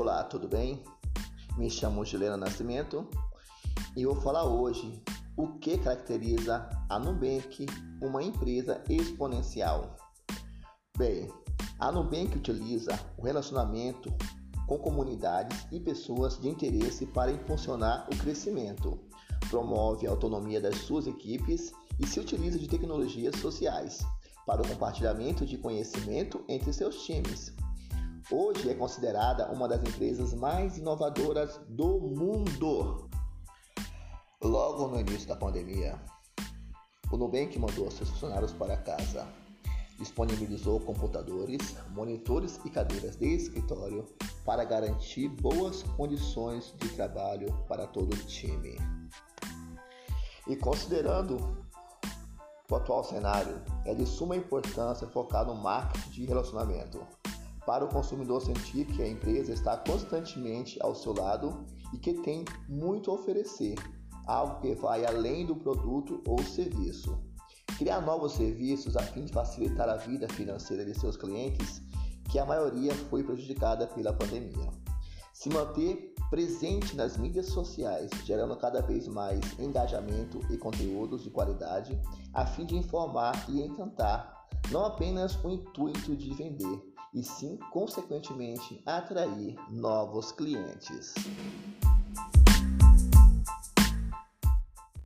Olá, tudo bem? Me chamo Juliana Nascimento e vou falar hoje o que caracteriza a Nubank, uma empresa exponencial. Bem, a Nubank utiliza o relacionamento com comunidades e pessoas de interesse para impulsionar o crescimento, promove a autonomia das suas equipes e se utiliza de tecnologias sociais para o compartilhamento de conhecimento entre seus times. Hoje é considerada uma das empresas mais inovadoras do mundo. Logo no início da pandemia, o Nubank mandou seus funcionários para casa. Disponibilizou computadores, monitores e cadeiras de escritório para garantir boas condições de trabalho para todo o time. E considerando o atual cenário é de suma importância focar no marketing de relacionamento. Para o consumidor sentir que a empresa está constantemente ao seu lado e que tem muito a oferecer, algo que vai além do produto ou serviço. Criar novos serviços a fim de facilitar a vida financeira de seus clientes, que a maioria foi prejudicada pela pandemia. Se manter presente nas mídias sociais, gerando cada vez mais engajamento e conteúdos de qualidade, a fim de informar e encantar, não apenas o intuito de vender, e sim, consequentemente, atrair novos clientes.